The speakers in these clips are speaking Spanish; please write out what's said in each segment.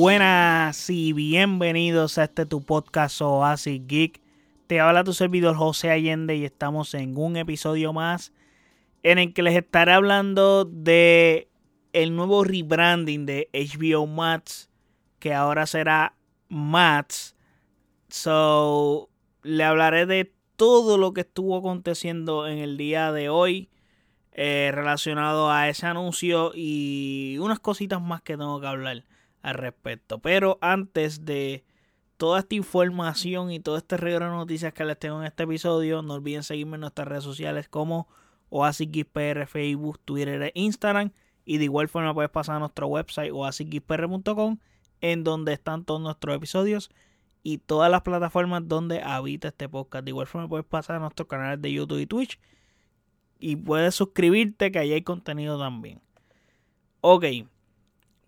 Buenas y bienvenidos a este tu podcast Oasis Geek. Te habla tu servidor José Allende y estamos en un episodio más en el que les estaré hablando de el nuevo rebranding de HBO Max que ahora será Max. So, le hablaré de todo lo que estuvo aconteciendo en el día de hoy eh, relacionado a ese anuncio y unas cositas más que tengo que hablar al respecto. Pero antes de toda esta información y todo este regalo de noticias que les tengo en este episodio, no olviden seguirme en nuestras redes sociales como OasisXPR, Facebook, Twitter e Instagram. Y de igual forma puedes pasar a nuestro website oasisxpr.com en donde están todos nuestros episodios y todas las plataformas donde habita este podcast. De igual forma puedes pasar a nuestros canales de YouTube y Twitch y puedes suscribirte que ahí hay contenido también. Ok,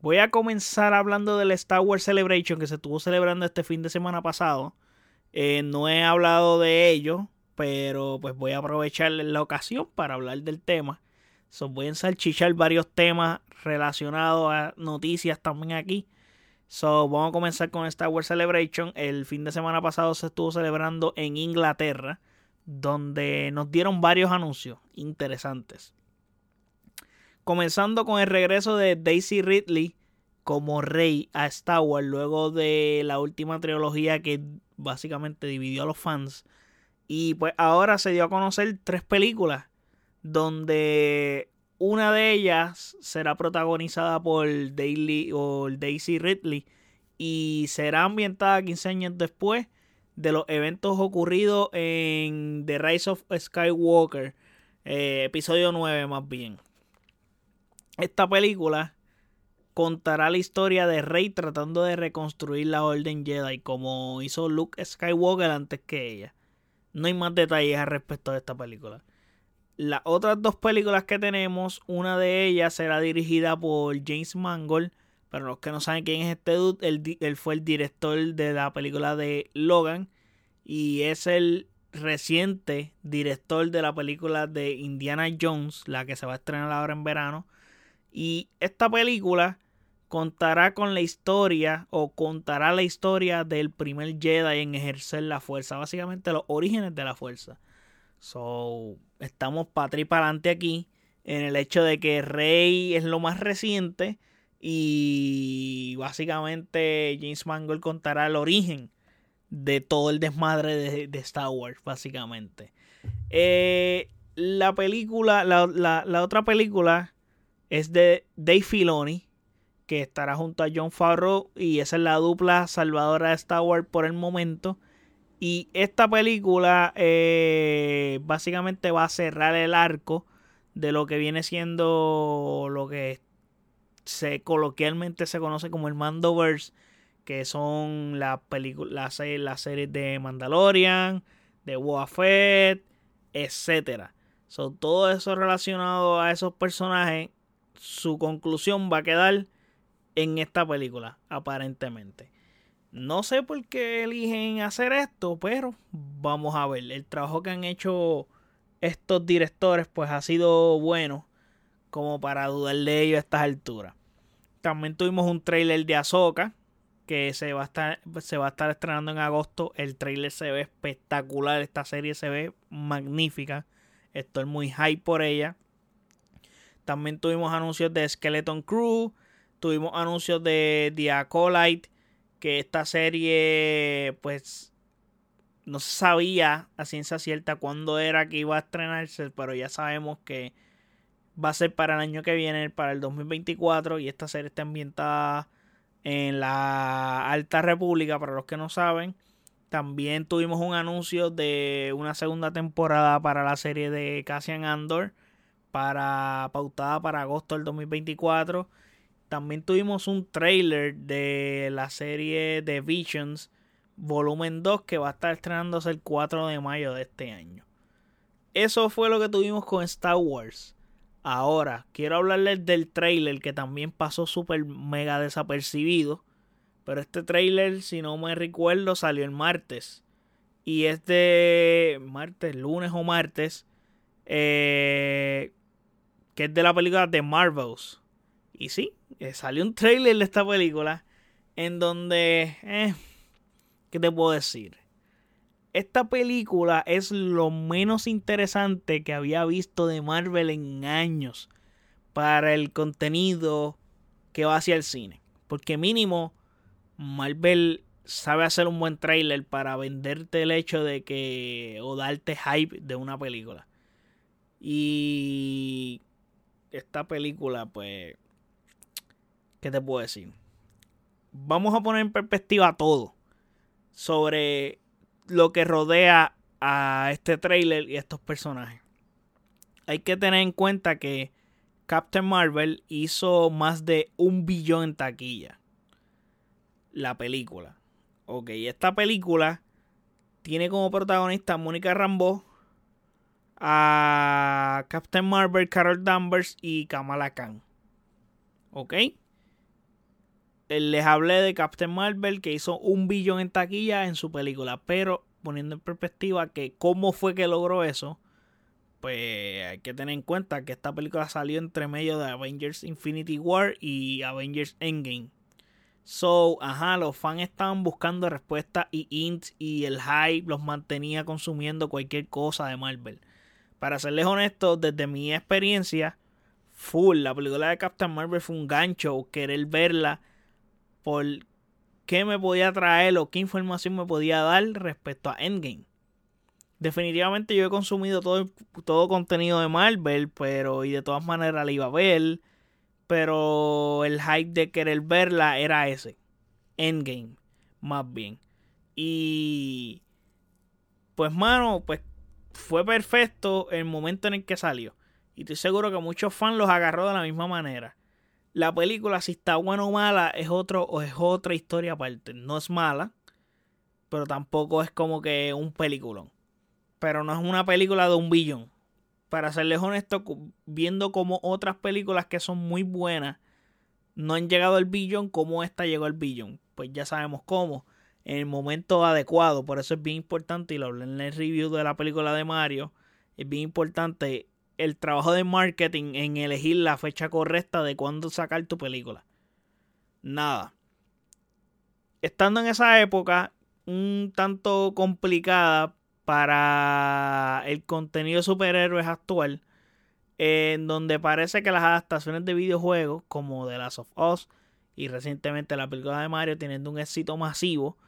voy a comenzar hablando del Star Wars Celebration que se estuvo celebrando este fin de semana pasado. Eh, no he hablado de ello, pero pues voy a aprovechar la ocasión para hablar del tema. So, voy a ensalchichar varios temas relacionados a noticias también aquí. So, vamos a comenzar con Star Wars Celebration. El fin de semana pasado se estuvo celebrando en Inglaterra, donde nos dieron varios anuncios interesantes. Comenzando con el regreso de Daisy Ridley como rey a Star Wars luego de la última trilogía que básicamente dividió a los fans. Y pues ahora se dio a conocer tres películas donde una de ellas será protagonizada por, Daisy Ridley y será ambientada 15 años después de los eventos ocurridos en The Rise of Skywalker, eh, episodio 9 más bien. Esta película contará la historia de Rey tratando de reconstruir la Orden Jedi como hizo Luke Skywalker antes que ella. No hay más detalles al respecto de esta película. Las otras dos películas que tenemos, una de ellas será dirigida por James Mangold. Para los que no saben quién es este dude, él, fue el director de la película de Logan. Y es el reciente director de la película de Indiana Jones, la que se va a estrenar ahora en verano. Y esta película contará con la historia o contará la historia del primer Jedi en ejercer la fuerza, básicamente los orígenes de la fuerza. So, estamos para para adelante aquí en el hecho de que Rey es lo más reciente y básicamente James Mangold contará el origen de todo el desmadre de, Star Wars, básicamente. Eh, la película, la, la, otra película es de Dave Filoni, que estará junto a John Favreau y esa es la dupla salvadora de Star Wars por el momento. Y esta película eh, básicamente va a cerrar el arco de lo que viene siendo lo que se coloquialmente se conoce como el Mandoverse, que son las películas, las, series de Mandalorian, de Boba Fett, etcétera. Todo eso relacionado a esos personajes, su conclusión va a quedar en esta película, aparentemente. No sé por qué eligen hacer esto, pero vamos a ver. El trabajo que han hecho estos directores pues ha sido bueno como para dudar de ello a estas alturas. También tuvimos un trailer de Ahsoka que se va a estar se va a estar estrenando en agosto. El trailer se ve espectacular, esta serie se ve magnífica. Estoy muy hype por ella. También tuvimos anuncios de Skeleton Crew, tuvimos anuncios de The Acolyte que esta serie pues no se sabía a ciencia cierta cuándo era que iba a estrenarse, pero ya sabemos que va a ser para el año que viene, para el 2024, y esta serie está ambientada en la Alta República, para los que no saben. También tuvimos un anuncio de una segunda temporada para la serie de Cassian Andor, para pautada para agosto del 2024. También tuvimos un trailer de la serie The Visions volumen 2 que va a estar estrenándose el 4 de mayo de este año. Eso fue lo que tuvimos con Star Wars. Ahora, quiero hablarles del trailer que también pasó súper mega desapercibido. Pero este trailer, si no me recuerdo, salió el martes. Y este martes, lunes o martes. Eh, que es de la película The Marvels. Y sí, eh, salió un trailer de esta película En donde... Eh, ¿Qué te puedo decir? Esta película es lo menos interesante que había visto de Marvel en años para el contenido que va hacia el cine. Porque mínimo Marvel sabe hacer un buen trailer para venderte el hecho de que o darte hype de una película. Y esta película, pues, ¿qué te puedo decir? Vamos a poner en perspectiva todo sobre lo que rodea a este trailer y a estos personajes. Hay que tener en cuenta que Captain Marvel hizo más de un billón en taquilla. La película. Ok, esta película tiene como protagonista a Mónica Rambeau, Captain Marvel, Carol Danvers y Kamala Khan. ¿Ok? Les hablé de Captain Marvel que hizo un billón en taquilla en su película, pero poniendo en perspectiva que cómo fue que logró eso, pues hay que tener en cuenta que esta película salió entre medio de Avengers Infinity War y Avengers Endgame. So, ajá, los fans estaban buscando respuestas y int y el hype los mantenía consumiendo cualquier cosa de Marvel. Para serles honesto, desde mi experiencia, full, la película de Captain Marvel fue un gancho, querer verla por qué me podía traer o qué información me podía dar respecto a Endgame. Definitivamente yo he consumido todo, todo contenido de Marvel, pero y de todas maneras la iba a ver. Pero el hype de querer verla era ese. Endgame, más bien. Y pues mano, pues fue perfecto el momento en el que salió. Y estoy seguro que muchos fans los agarró de la misma manera. La película, si está buena o mala, es, otro, o es otra historia aparte. No es mala, pero tampoco es como que un peliculón. Pero no es una película de un billón. Para serles honesto, viendo como otras películas que son muy buenas no han llegado al billón, como esta llegó al billón. Pues ya sabemos cómo en el momento adecuado. Por eso es bien importante, y lo hablé en el review de la película de Mario, es bien importante el trabajo de marketing en elegir la fecha correcta de cuándo sacar tu película. Nada. Estando en esa época un tanto complicada para el contenido de superhéroes actual, en donde parece que las adaptaciones de videojuegos como The Last of Us y recientemente la película de Mario teniendo un éxito masivo,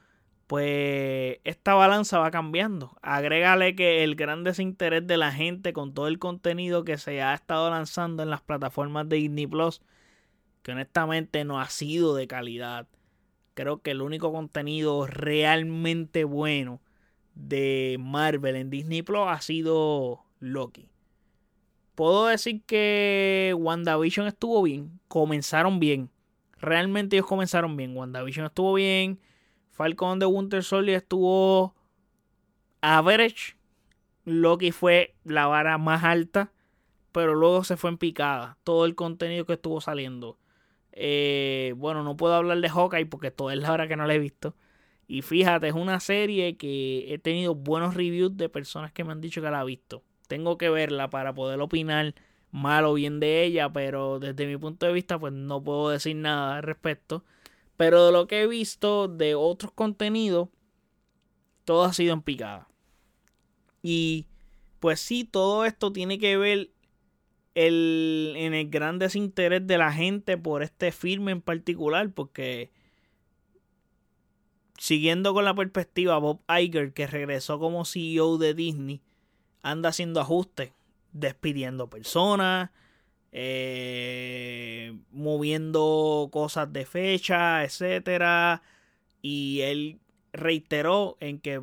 pues esta balanza va cambiando. Agrégale que el gran desinterés de la gente con todo el contenido que se ha estado lanzando en las plataformas de Disney Plus, que honestamente no ha sido de calidad. Creo que el único contenido realmente bueno de Marvel en Disney Plus ha sido Loki. Puedo decir que WandaVision estuvo bien, comenzaron bien. Realmente ellos comenzaron bien. WandaVision estuvo bien. Falcon de Winter Soldier estuvo average. Loki fue la vara más alta. Pero luego se fue en picada. Todo el contenido que estuvo saliendo. Eh, bueno, no puedo hablar de Hawkeye porque toda es la hora que no la he visto. Y fíjate, es una serie que he tenido buenos reviews de personas que me han dicho que la ha visto. Tengo que verla para poder opinar mal o bien de ella, pero desde mi punto de vista, pues no puedo decir nada al respecto. Pero de lo que he visto de otros contenidos, todo ha sido en picada. Y pues sí, todo esto tiene que ver el, en el gran desinterés de la gente por este filme en particular, porque siguiendo con la perspectiva, Bob Iger, que regresó como CEO de Disney, anda haciendo ajustes, despidiendo personas, eh, moviendo cosas de fecha, etcétera. Y él reiteró en que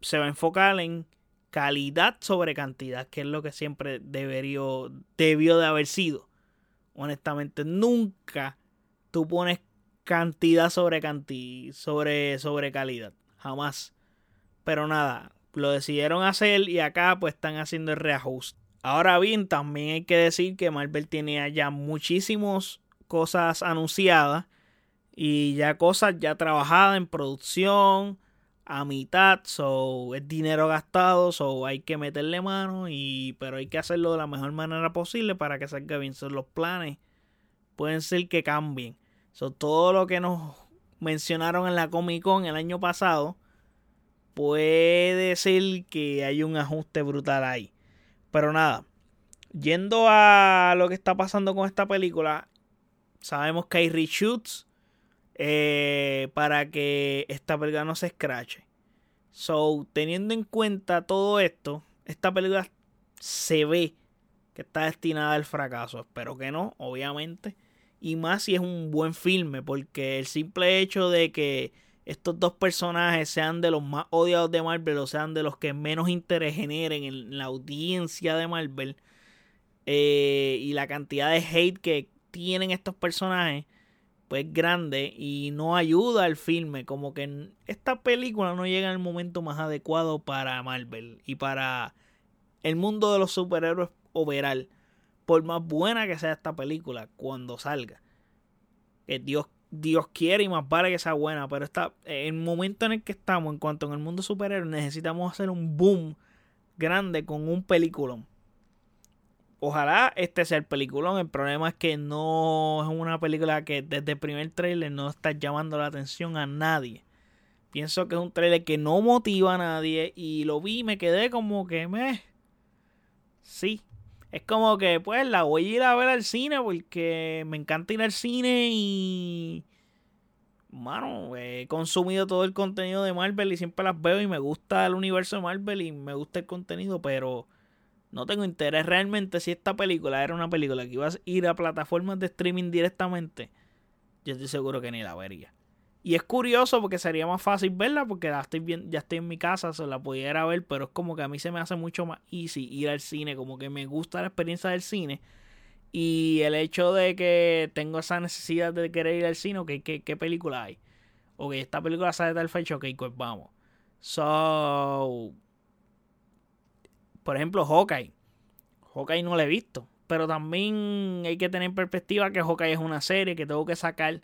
se va a enfocar en calidad sobre cantidad, que es lo que siempre debió, debió de haber sido. Honestamente, nunca tú pones cantidad sobre cantidad, sobre, sobre calidad. Jamás. Pero nada, lo decidieron hacer y acá pues están haciendo el reajuste. Ahora bien, también hay que decir que Marvel tenía ya muchísimas cosas anunciadas y ya cosas ya trabajadas en producción a mitad, so es dinero gastado, so hay que meterle mano y pero hay que hacerlo de la mejor manera posible para que salga bien. Son los planes pueden ser que cambien. So, todo lo que nos mencionaron en la Comic Con el año pasado, puede ser que hay un ajuste brutal ahí. Pero nada, yendo a lo que está pasando con esta película, sabemos que hay reshoots eh, para que esta película no se escrache. So, teniendo en cuenta todo esto, esta película se ve que está destinada al fracaso. Espero que no, obviamente. Y más si es un buen filme, porque el simple hecho de que estos dos personajes sean de los más odiados de Marvel o sean de los que menos interés generen en la audiencia de Marvel eh, y la cantidad de hate que tienen estos personajes pues grande y no ayuda al filme. Como que esta película no llega en el momento más adecuado para Marvel y para el mundo de los superhéroes overall por más buena que sea esta película cuando salga. Que Dios Dios quiere y más vale que sea buena, pero está, en el momento en el que estamos, en cuanto en el mundo superhéroe, necesitamos hacer un boom grande con un peliculón. Ojalá este sea el peliculón. El problema es que no es una película que desde el primer trailer no está llamando la atención a nadie. Pienso que es un trailer que no motiva a nadie y lo vi y me quedé como que me... Sí, es como que, pues, la voy a ir a ver al cine porque me encanta ir al cine y. Mano, he consumido todo el contenido de Marvel y siempre las veo y me gusta el universo de Marvel y me gusta el contenido, pero no tengo interés realmente si esta película era una película que iba a ir a plataformas de streaming directamente. Yo estoy seguro que ni la vería. Y es curioso porque sería más fácil verla porque ya estoy, bien, ya estoy en mi casa, se la pudiera ver, pero es como que a mí se me hace mucho más easy ir al cine, como que me gusta la experiencia del cine. Y el hecho de que tengo esa necesidad de querer ir al cine, ok, ¿qué, qué película hay? Ok, esta película sale de tal fecha, ok, pues vamos. So, por ejemplo, Hawkeye. Hawkeye no la he visto, pero también hay que tener en perspectiva que Hawkeye es una serie que tengo que sacar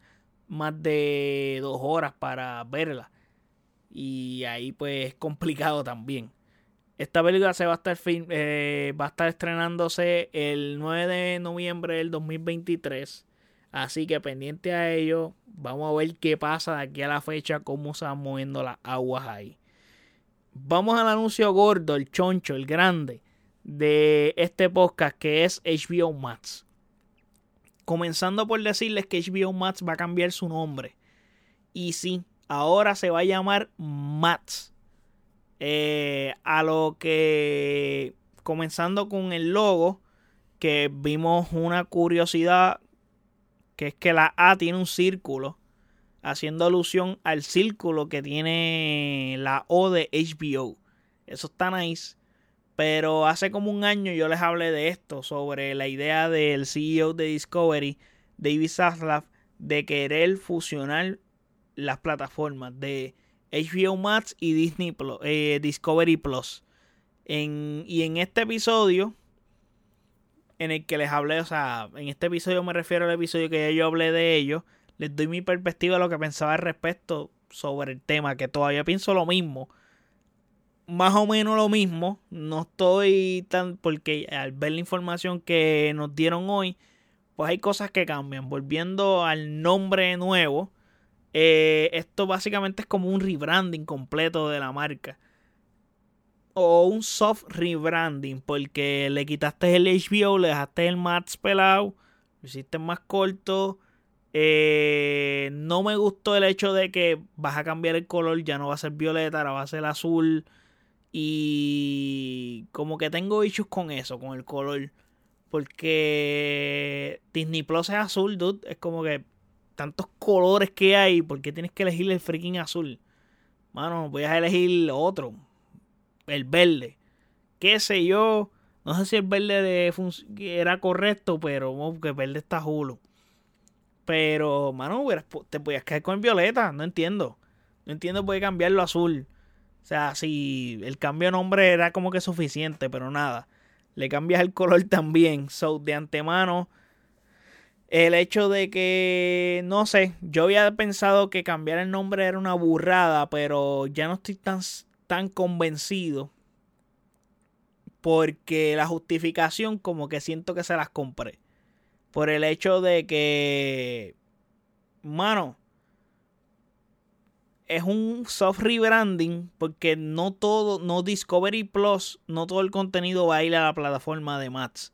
más de dos horas para verla. Y ahí pues es complicado también. Esta película se va a estar eh, va a estar estrenándose el 9 de noviembre del 2023. Así que pendiente a ello, vamos a ver qué pasa de aquí a la fecha, cómo se van moviendo las aguas ahí. Vamos al anuncio gordo, el choncho, el grande de este podcast que es HBO Max. Comenzando por decirles que HBO Max va a cambiar su nombre. Y sí, ahora se va a llamar Max. Eh, a lo que, comenzando con el logo, que vimos una curiosidad, que es que la A tiene un círculo, haciendo alusión al círculo que tiene la O de HBO. Eso está nice. Pero hace como un año yo les hablé de esto, sobre la idea del CEO de Discovery, David Zaslav, de querer fusionar las plataformas de HBO Max y Disney eh, Discovery Plus. y en este episodio, en el que les hablé, o sea, en este episodio me refiero al episodio que ya yo hablé de ellos, les doy mi perspectiva de lo que pensaba al respecto sobre el tema, que todavía pienso lo mismo más o menos lo mismo. No estoy tan. Porque al ver la información que nos dieron hoy, pues hay cosas que cambian. Volviendo al nombre nuevo, eh, esto básicamente es como un rebranding completo de la marca. O un soft rebranding, porque le quitaste el HBO, le dejaste el Max pelado, lo hiciste más corto. Eh, no me gustó el hecho de que vas a cambiar el color, ya no va a ser violeta, ahora va a ser azul. Y como que tengo issues con eso, con el color. Porque Disney Plus es azul, dude. Es como que tantos colores que hay. ¿Por qué tienes que elegir el freaking azul? Mano, voy a elegir otro. El verde. Qué sé yo. No sé si el verde era correcto, pero que el verde está julo. Pero, mano, te podías caer con el violeta. No entiendo. No entiendo por qué cambiarlo a azul. O sea, si el cambio de nombre era como que suficiente, pero nada. Le cambias el color también. So, de antemano, el hecho de que, no sé, yo había pensado que cambiar el nombre era una burrada, pero ya no estoy tan, tan convencido. Porque la justificación como que siento que se las compré. Por el hecho de que, mano, es un soft rebranding porque no todo, no Discovery Plus, no todo el contenido va a ir a la plataforma de Mats.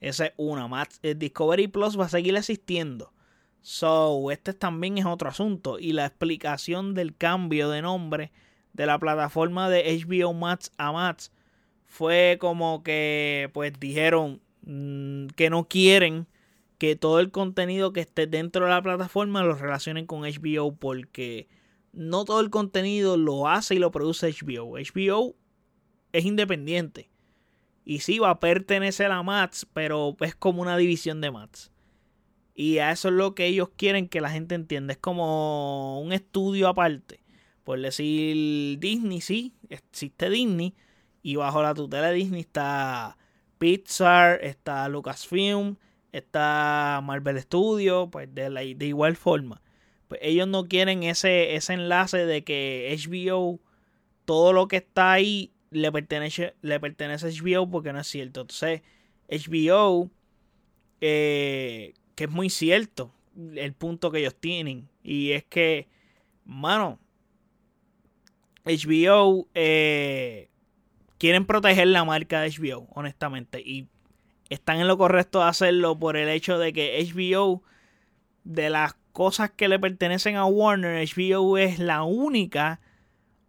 Esa es una. Mats, el Discovery Plus va a seguir existiendo. So, este también es otro asunto. Y la explicación del cambio de nombre de la plataforma de HBO Max a Max fue como que, pues dijeron mm, que no quieren que todo el contenido que esté dentro de la plataforma lo relacionen con HBO porque no todo el contenido lo hace y lo produce HBO. HBO es independiente. Y sí va a pertenecer a Max, pero es como una división de Max. Y a eso es lo que ellos quieren que la gente entienda. Es como un estudio aparte. Por decir Disney, sí, existe Disney. Y bajo la tutela de Disney está Pixar, está Lucasfilm, está Marvel Studios, pues de, la, de igual forma. Pues ellos no quieren ese, ese enlace de que HBO, todo lo que está ahí le pertenece, le pertenece a HBO porque no es cierto. Entonces, HBO, eh, que es muy cierto el punto que ellos tienen. Y es que, mano, HBO eh, quieren proteger la marca de HBO, honestamente. Y están en lo correcto de hacerlo por el hecho de que HBO, de las cosas que le pertenecen a Warner, HBO es la única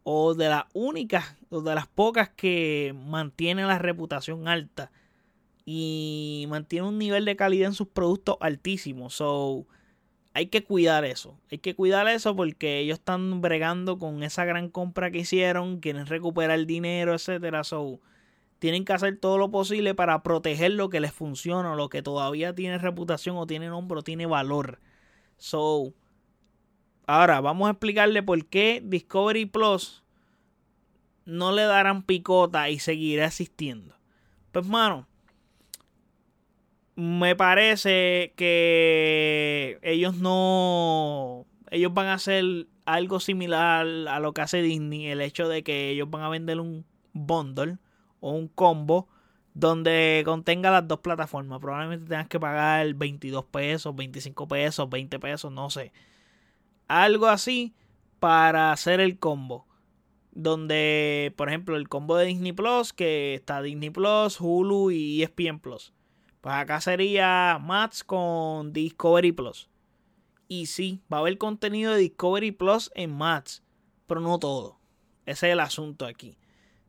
o de las únicas o de las pocas que mantiene la reputación alta y mantiene un nivel de calidad en sus productos altísimo. So, hay que cuidar eso. Hay que cuidar eso porque ellos están bregando con esa gran compra que hicieron, quieren recuperar el dinero, etcétera. So, tienen que hacer todo lo posible para proteger lo que les funciona, lo que todavía tiene reputación o tiene nombre o tiene valor. So, ahora vamos a explicarle por qué Discovery Plus no le darán picota y seguirá existiendo. Pues, mano, me parece que ellos no. Ellos van a hacer algo similar a lo que hace Disney. El hecho de que ellos van a vender un bundle o un combo donde contenga las dos plataformas. Probablemente tengas que pagar 22 pesos, 25 pesos, 20 pesos, no sé. Algo así para hacer el combo. Donde, por ejemplo, el combo de Disney Plus, que está Disney Plus, Hulu y ESPN Plus. Pues acá sería Max con Discovery Plus. Y sí, va a haber contenido de Discovery Plus en Max, pero no todo. Ese es el asunto aquí.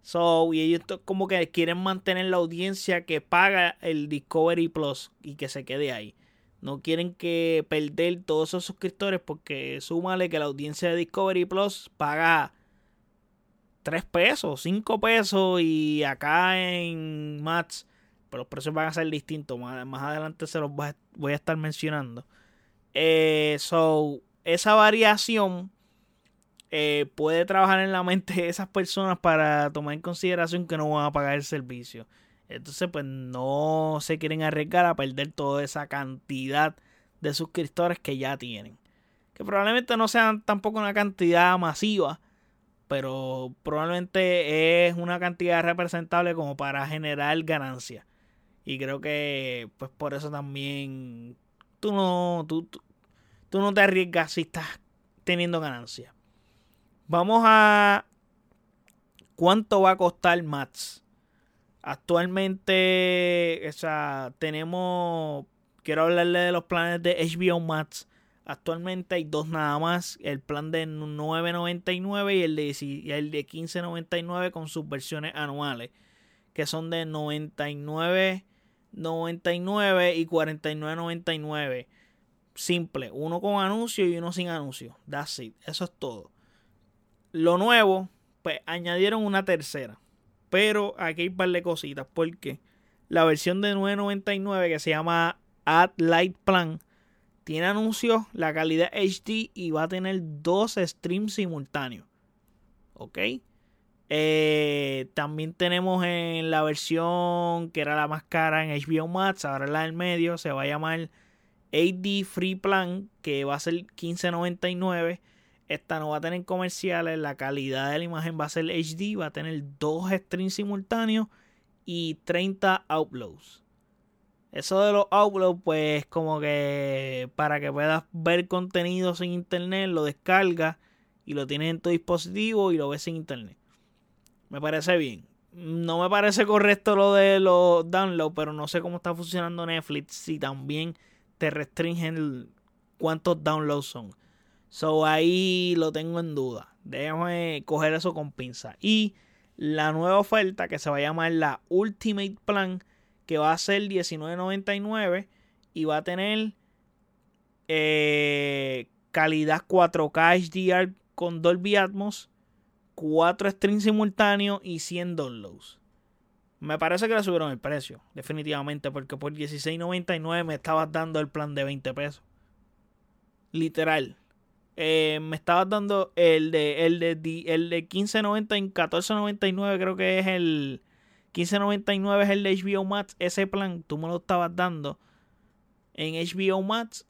So, y ellos como que quieren mantener la audiencia que paga el Discovery Plus y que se quede ahí. No quieren que perder todos esos suscriptores porque súmale que la audiencia de Discovery Plus paga 3 pesos, 5 pesos y acá en Max pero los precios van a ser distintos. Más, adelante se los voy a estar mencionando. Eh, so, esa variación eh, puede trabajar en la mente de esas personas para tomar en consideración que no van a pagar el servicio. Entonces, pues no se quieren arriesgar a perder toda esa cantidad de suscriptores que ya tienen. Que probablemente no sean tampoco una cantidad masiva, pero probablemente es una cantidad representable como para generar ganancias. Y creo que pues por eso también tú no, tú, tú, no te arriesgas si estás teniendo ganancias. Vamos a cuánto va a costar Mats. Actualmente, o sea, tenemos, quiero hablarle de los planes de HBO Max. Actualmente hay dos nada más, el plan de 9.99 y el de, y el de 15.99 con sus versiones anuales, que son de 99 99 y 49.99. Simple, uno con anuncio y uno sin anuncio. That's it. Eso es todo. Lo nuevo, pues añadieron una tercera. Pero aquí hay un par de cositas. Porque la versión de 9.99 que se llama Add Light Plan tiene anuncios, la calidad HD y va a tener dos streams simultáneos. ¿Ok? Eh, también tenemos en la versión que era la más cara en HBO Max, ahora la del medio, se va a llamar AD Free Plan, que va a ser 15.99. Esta no va a tener comerciales, la calidad de la imagen va a ser HD, va a tener dos streams simultáneos y 30 uploads. Eso de los uploads, pues como que para que puedas ver contenido sin internet, lo descargas y lo tienes en tu dispositivo y lo ves en internet. Me parece bien. No me parece correcto lo de los downloads, pero no sé cómo está funcionando Netflix si también te restringen cuántos downloads son. So ahí lo tengo en duda. Déjame coger eso con pinza. Y la nueva oferta que se va a llamar la Ultimate Plan, que va a ser $19.99 y va a tener eh, calidad 4K HDR con Dolby Atmos, 4 streams simultáneos y 100 downloads. Me parece que le subieron el precio, definitivamente, porque por $16.99 me estabas dando el plan de 20 pesos. Literal. Eh, me estabas dando el de el de, el de 15.90 en 14.99 creo que es el 15.99 es el de HBO Max. Ese plan tú me lo estabas dando en HBO Max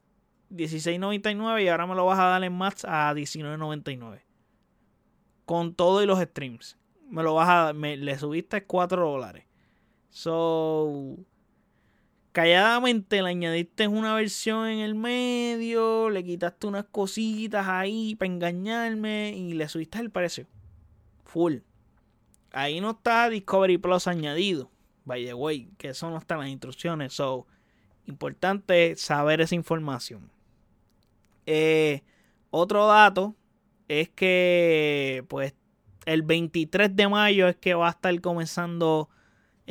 16.99 y ahora me lo vas a dar en Max a 19.99 con todo y los streams. Me lo vas a me, le subiste 4 dólares. So calladamente le añadiste una versión en el medio, le quitaste unas cositas ahí para engañarme y le subiste el precio. Full. Ahí no está Discovery Plus añadido. By the way, que eso no está en las instrucciones. So, importante saber esa información. Eh, otro dato es que, pues, el 23 de mayo es que va a estar comenzando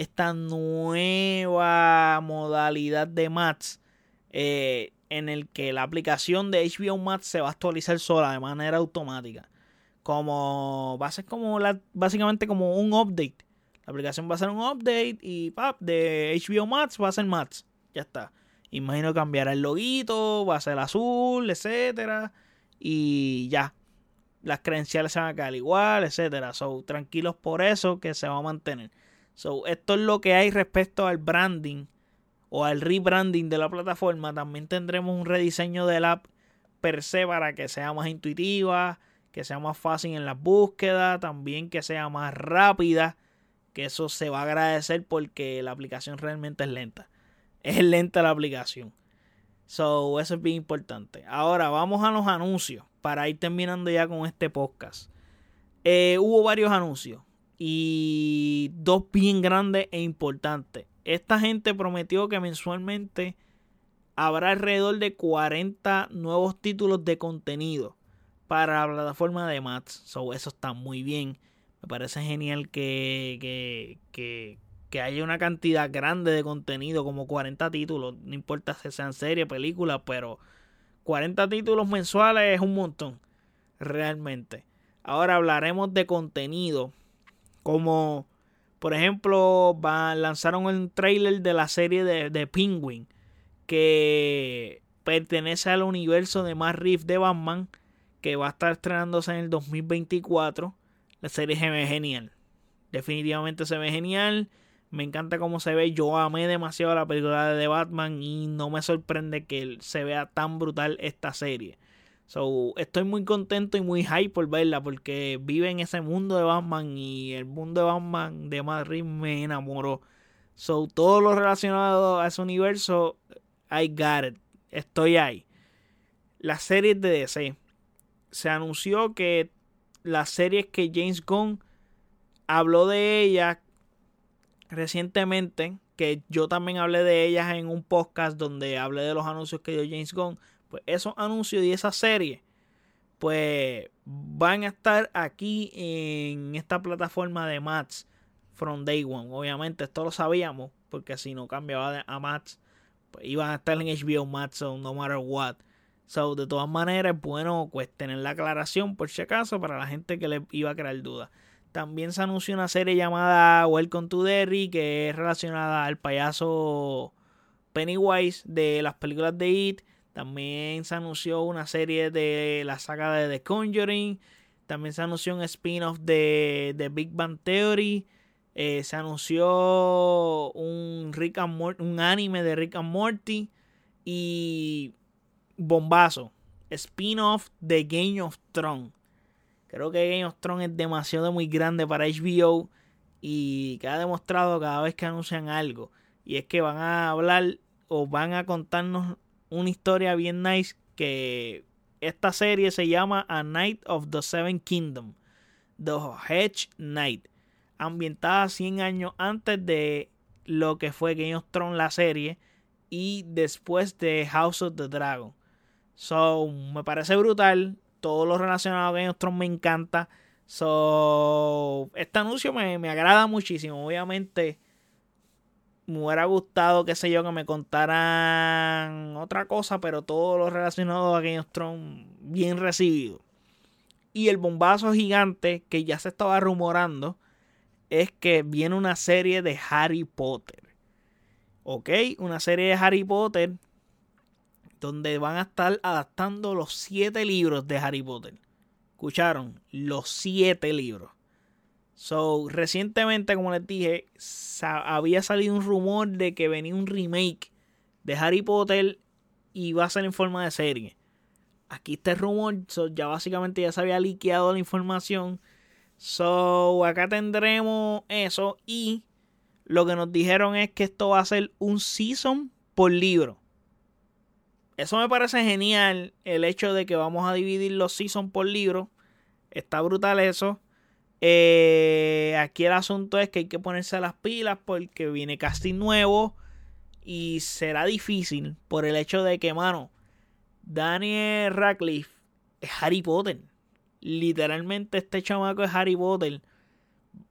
esta nueva modalidad de Max eh, en el que la aplicación de HBO Max se va a actualizar sola de manera automática. Como va a ser como la, básicamente como un update. La aplicación va a ser un update y pap, de HBO Max va a ser Max. Ya está. Imagino cambiará el loguito, va a ser azul, etcétera. Y ya. Las credenciales se van a quedar igual, etcétera. So, tranquilos por eso que se va a mantener. So, esto es lo que hay respecto al branding o al rebranding de la plataforma. También tendremos un rediseño del app per se para que sea más intuitiva, que sea más fácil en la búsqueda, también que sea más rápida, que eso se va a agradecer porque la aplicación realmente es lenta. Es lenta la aplicación. So, eso es bien importante. Ahora vamos a los anuncios para ir terminando ya con este podcast. Eh, hubo varios anuncios y dos bien grandes e importantes. Esta gente prometió que mensualmente habrá alrededor de 40 nuevos títulos de contenido para la plataforma de Mats. So, eso está muy bien. Me parece genial que, que, que, que, haya una cantidad grande de contenido, como 40 títulos. No importa si sean series, películas, pero 40 títulos mensuales es un montón. Realmente. Ahora hablaremos de contenido como, por ejemplo, lanzaron el trailer de la serie de, de Penguin, que pertenece al universo de Matt Reeves de Batman, que va a estar estrenándose en el 2024. La serie se ve genial. Definitivamente se ve genial. Me encanta cómo se ve. Yo amé demasiado la película de Batman y no me sorprende que se vea tan brutal esta serie. So, estoy muy contento y muy hype por verla porque vive en ese mundo de Batman y el mundo de Batman de Madrid me enamoró. So, todo lo relacionado a ese universo, I got it. Estoy ahí. Las series de DC. Se anunció que las series que James Gunn habló de ellas recientemente, que yo también hablé de ellas en un podcast donde hablé de los anuncios que dio James Gunn pues esos anuncios y esa serie, pues van a estar aquí en esta plataforma de Mats from day one. Obviamente esto lo sabíamos, porque si no cambiaba a Mats, pues iban a estar en HBO Max no matter what. So, de todas maneras, es bueno pues tener la aclaración por si acaso para la gente que le iba a crear dudas. También se anunció una serie llamada Welcome to Derry que es relacionada al payaso Pennywise de las películas de It. También se anunció una serie de la saga de The Conjuring. También se anunció un spin-off de, de, Big Bang Theory. Eh, se anunció un, Rick and un anime de Rick and Morty. Y bombazo. Spin-off de Game of Thrones. Creo que Game of Thrones es demasiado muy grande para HBO. Y que ha demostrado cada vez que anuncian algo. Y es que van a hablar o van a contarnos una historia bien nice que esta serie se llama A Night of the Seven Kingdoms, The Hedge Knight, ambientada 100 años antes de lo que fue Game of Thrones la serie y después de House of the Dragon. So, me parece brutal. Todo lo relacionado a Game of Thrones me encanta. So, este anuncio me, me agrada muchísimo. Obviamente, me hubiera gustado, qué sé yo, que me contaran otra cosa, pero todo lo relacionado a Game of Thrones bien recibido. Y el bombazo gigante que ya se estaba rumorando es que viene una serie de Harry Potter. ¿Ok? Una serie de Harry Potter donde van a estar adaptando los siete libros de Harry Potter. ¿Escucharon? Los siete libros. So, recientemente, como les dije, había salido un rumor de que venía un remake de Harry Potter y va a ser en forma de serie. Aquí está el rumor, ya básicamente ya se había liqueado la información. So, acá tendremos eso y lo que nos dijeron es que esto va a ser un season por libro. Eso me parece genial, el hecho de que vamos a dividir los seasons por libro. Está brutal eso. Eh, aquí el asunto es que hay que ponerse las pilas porque viene casting nuevo y será difícil por el hecho de que, mano, Daniel Radcliffe es Harry Potter. Literalmente este chamaco es Harry Potter.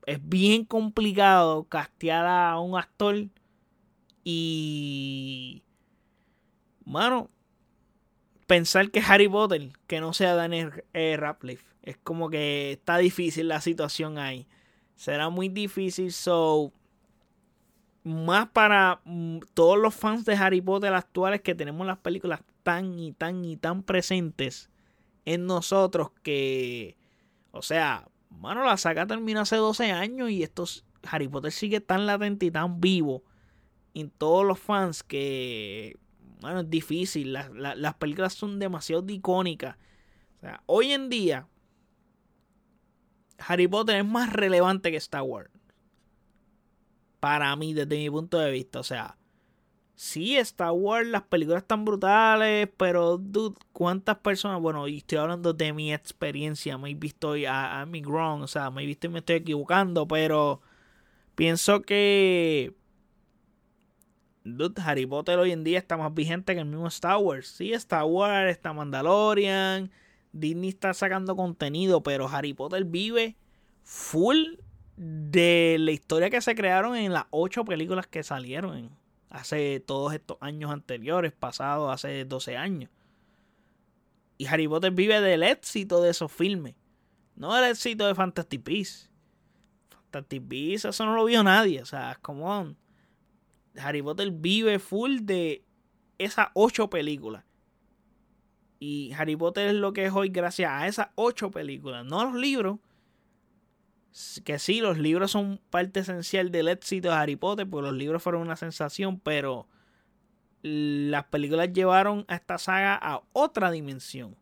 Es bien complicado castear a un actor y... Mano, pensar que Harry Potter, que no sea Daniel eh, Radcliffe es como que está difícil la situación ahí. Será muy difícil. So, más para mm, todos los fans de Harry Potter actuales que tenemos las películas tan y tan y tan presentes en nosotros que, o sea, mano, la saga terminó hace 12 años y estos Harry Potter sigue tan latente y tan vivo en todos los fans que, bueno, es difícil. las películas son demasiado icónicas. O sea, hoy en día, Harry Potter es más relevante que Star Wars. Para mí, desde mi punto de vista. O sea, sí, Star Wars, las películas están brutales, pero, dude, ¿cuántas personas? Bueno, y estoy hablando de mi experiencia. Me he visto a, a mi wrong, o sea, me he visto y me estoy equivocando, pero pienso que. Dude, Harry Potter hoy en día está más vigente que el mismo Star Wars. Sí, Star Wars, está Mandalorian Disney está sacando contenido, pero Harry Potter vive full de la historia que se crearon en las ocho películas que salieron hace todos estos años anteriores, pasados hace 12 años. Y Harry Potter vive del éxito de esos filmes, no del éxito de Fantastic Beasts. Fantastic Beasts, eso no lo vio nadie, o sea, como Harry Potter vive full de esas ocho películas. Y Harry Potter es lo que es hoy gracias a esas ocho películas, no a los libros. Que sí, los libros son parte esencial del éxito de Harry Potter, porque los libros fueron una sensación, pero las películas llevaron a esta saga a otra dimensión,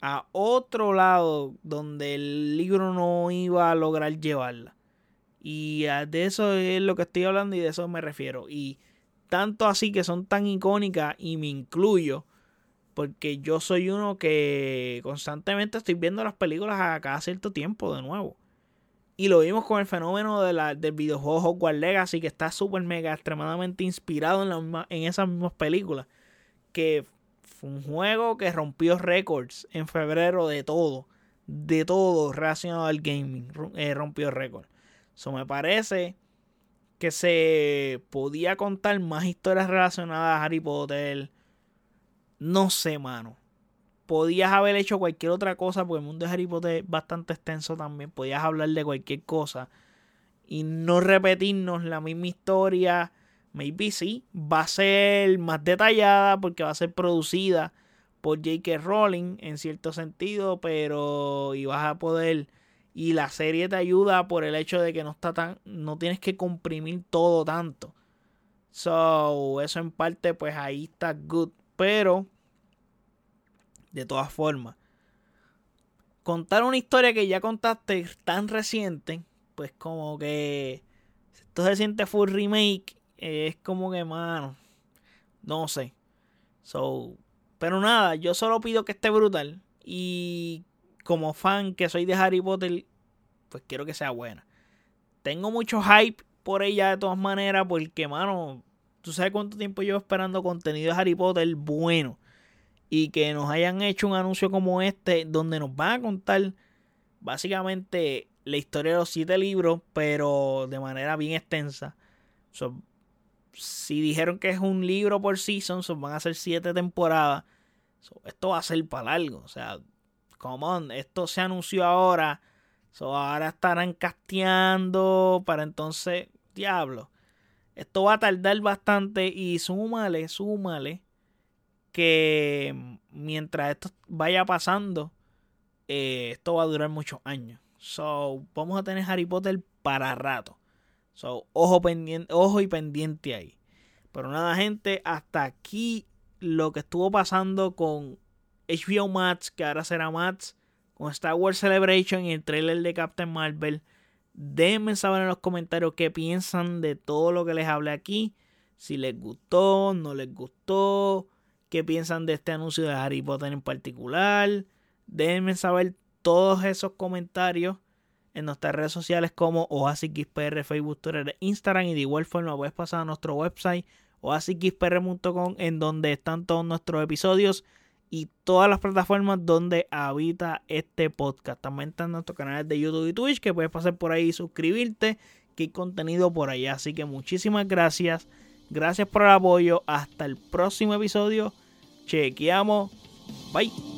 a otro lado donde el libro no iba a lograr llevarla. Y de eso es lo que estoy hablando y de eso me refiero. Y tanto así que son tan icónicas y me incluyo porque yo soy uno que constantemente estoy viendo las películas a cada cierto tiempo de nuevo. Y lo vimos con el fenómeno de la, del videojuego Hogwarts Legacy, que está súper mega extremadamente inspirado en, en esas mismas películas. Que fue un juego que rompió récords en febrero de todo. De todo relacionado al gaming. Eh, rompió récords. Eso me parece que se podía contar más historias relacionadas a Harry Potter no sé, mano. Podías haber hecho cualquier otra cosa, porque el mundo de Harry Potter es bastante extenso también. Podías hablar de cualquier cosa y no repetirnos la misma historia. Maybe sí, va a ser más detallada porque va a ser producida por J.K. Rowling en cierto sentido, pero y vas a poder y la serie te ayuda por el hecho de que no está tan no tienes que comprimir todo tanto. So, eso en parte pues ahí está good, pero de todas formas. Contar una historia que ya contaste tan reciente, pues como que esto se siente full remake, es como que, mano, no sé. So, Pero nada, yo solo pido que esté brutal. Y como fan que soy de Harry Potter, pues quiero que sea buena. Tengo mucho hype por ella de todas maneras, porque, mano, tú sabes cuánto tiempo llevo esperando contenido de Harry Potter bueno. Y que nos hayan hecho un anuncio como este, donde nos van a contar básicamente la historia de los siete libros, pero de manera bien extensa. si dijeron que es un libro por season, van a ser siete temporadas. esto va a ser para largo. O sea, come on, esto se anunció ahora. ahora estarán casteando para entonces, diablo. Esto va a tardar bastante y súmale, súmale que mientras esto vaya pasando, eh, esto va a durar muchos años. So, vamos a tener Harry Potter para rato. So, ojo, pendiente, ojo y pendiente ahí. Pero nada, gente, hasta aquí lo que estuvo pasando con HBO Max, que ahora será Max, con Star Wars Celebration y el trailer de Captain Marvel. Déjenme saber en los comentarios qué piensan de todo lo que les hablé aquí. Si les gustó, no les gustó. Qué piensan de este anuncio de Harry Potter en particular. Déjenme saber todos esos comentarios en nuestras redes sociales como OasisXPR, Facebook, Twitter, Instagram y de igual forma puedes pasar a nuestro website oasisxpr.com en donde están todos nuestros episodios y todas las plataformas donde habita este podcast. También están nuestros canales de YouTube y Twitch que puedes pasar por ahí y suscribirte que hay contenido por allá. Así que muchísimas gracias. Gracias por el apoyo. Hasta el próximo episodio. Chequeamos. Bye.